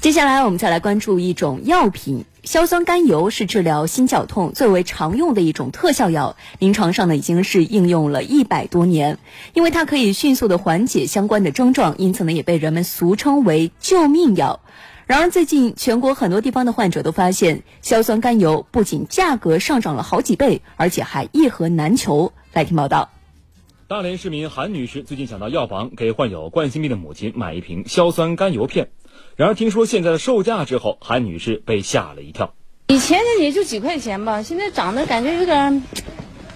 接下来我们再来关注一种药品，硝酸甘油是治疗心绞痛最为常用的一种特效药，临床上呢已经是应用了一百多年。因为它可以迅速的缓解相关的症状，因此呢也被人们俗称为救命药。然而最近全国很多地方的患者都发现，硝酸甘油不仅价格上涨了好几倍，而且还一盒难求。来听报道。大连市民韩女士最近想到药房给患有冠心病的母亲买一瓶硝酸甘油片。然而，听说现在的售价之后，韩女士被吓了一跳。以前呢也就几块钱吧，现在涨得感觉有点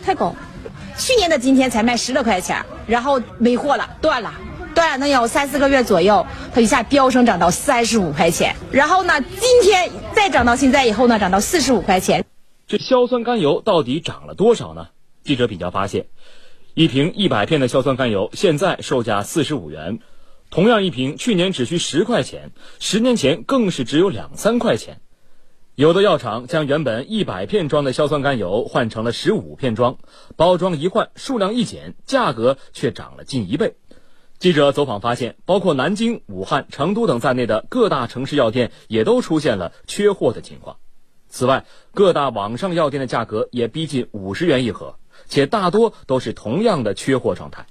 太高。去年的今天才卖十来块钱，然后没货了，断了，断了能有三四个月左右，它一下飙升涨到三十五块钱。然后呢，今天再涨到现在以后呢，涨到四十五块钱。这硝酸甘油到底涨了多少呢？记者比较发现，一瓶一百片的硝酸甘油现在售价四十五元。同样一瓶，去年只需十块钱，十年前更是只有两三块钱。有的药厂将原本一百片装的硝酸甘油换成了十五片装，包装一换，数量一减，价格却涨了近一倍。记者走访发现，包括南京、武汉、成都等在内的各大城市药店也都出现了缺货的情况。此外，各大网上药店的价格也逼近五十元一盒，且大多都是同样的缺货状态。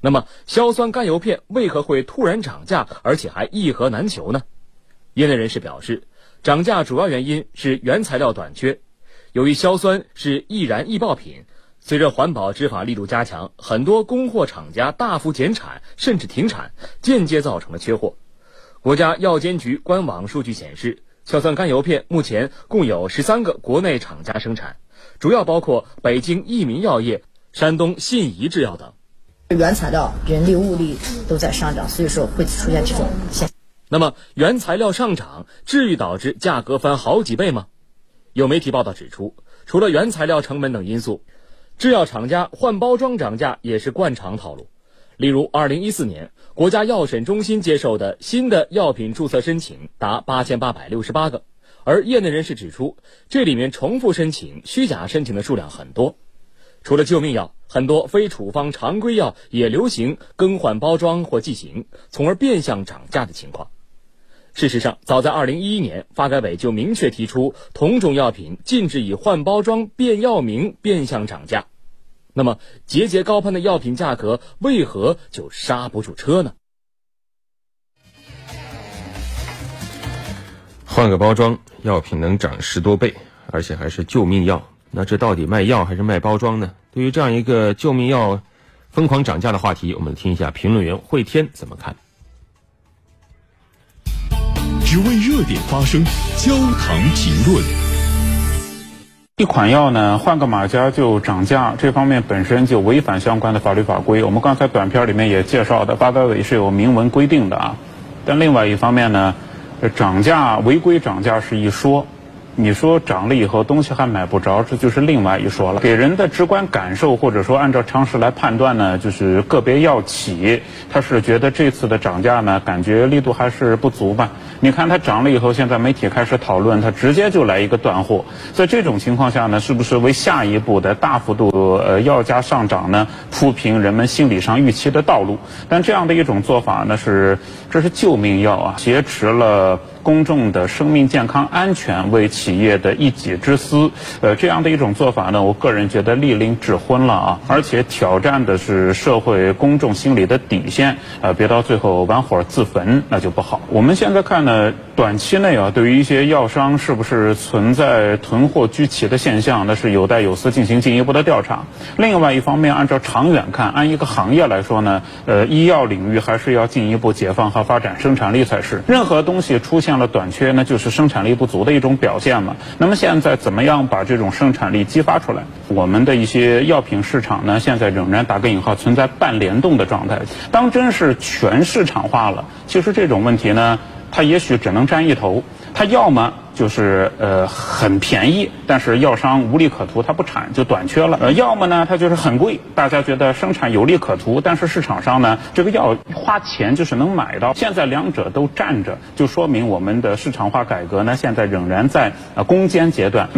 那么，硝酸甘油片为何会突然涨价，而且还一盒难求呢？业内人士表示，涨价主要原因是原材料短缺。由于硝酸是易燃易爆品，随着环保执法力度加强，很多供货厂家大幅减产甚至停产，间接造成了缺货。国家药监局官网数据显示，硝酸甘油片目前共有十三个国内厂家生产，主要包括北京益民药业、山东信宜制药等。原材料、人力、物力都在上涨，所以说会出现这种现。那么，原材料上涨至于导致价格翻好几倍吗？有媒体报道指出，除了原材料成本等因素，制药厂家换包装涨价也是惯常套路。例如，二零一四年国家药审中心接受的新的药品注册申请达八千八百六十八个，而业内人士指出，这里面重复申请、虚假申请的数量很多。除了救命药，很多非处方常规药也流行更换包装或剂型，从而变相涨价的情况。事实上，早在2011年，发改委就明确提出，同种药品禁止以换包装、变药名变相涨价。那么，节节高攀的药品价格为何就刹不住车呢？换个包装，药品能涨十多倍，而且还是救命药。那这到底卖药还是卖包装呢？对于这样一个救命药疯狂涨价的话题，我们听一下评论员慧天怎么看。只为热点发声，焦糖评论。一款药呢，换个马甲就涨价，这方面本身就违反相关的法律法规。我们刚才短片里面也介绍的，发改委是有明文规定的啊。但另外一方面呢，涨价违规涨价是一说。你说涨了以后东西还买不着，这就是另外一说了。给人的直观感受，或者说按照常识来判断呢，就是个别药企他是觉得这次的涨价呢，感觉力度还是不足吧。你看它涨了以后，现在媒体开始讨论，它直接就来一个断货。在这种情况下呢，是不是为下一步的大幅度呃药价上涨呢铺平人们心理上预期的道路？但这样的一种做法呢，是这是救命药啊，挟持了。公众的生命健康安全为企业的一己之私，呃，这样的一种做法呢，我个人觉得立令智昏了啊，而且挑战的是社会公众心理的底线，呃，别到最后玩火自焚，那就不好。我们现在看呢，短期内啊，对于一些药商是不是存在囤货居奇的现象，那是有待有司进行进一步的调查。另外一方面，按照长远看，按一个行业来说呢，呃，医药领域还是要进一步解放和发展生产力才是。任何东西出现。的短缺，呢就是生产力不足的一种表现嘛。那么现在怎么样把这种生产力激发出来？我们的一些药品市场呢，现在仍然打个引号存在半联动的状态。当真是全市场化了，其实这种问题呢，它也许只能占一头。它要么就是呃很便宜，但是药商无利可图，它不产就短缺了；呃，要么呢它就是很贵，大家觉得生产有利可图，但是市场上呢这个药花钱就是能买到。现在两者都占着，就说明我们的市场化改革呢现在仍然在呃攻坚阶段。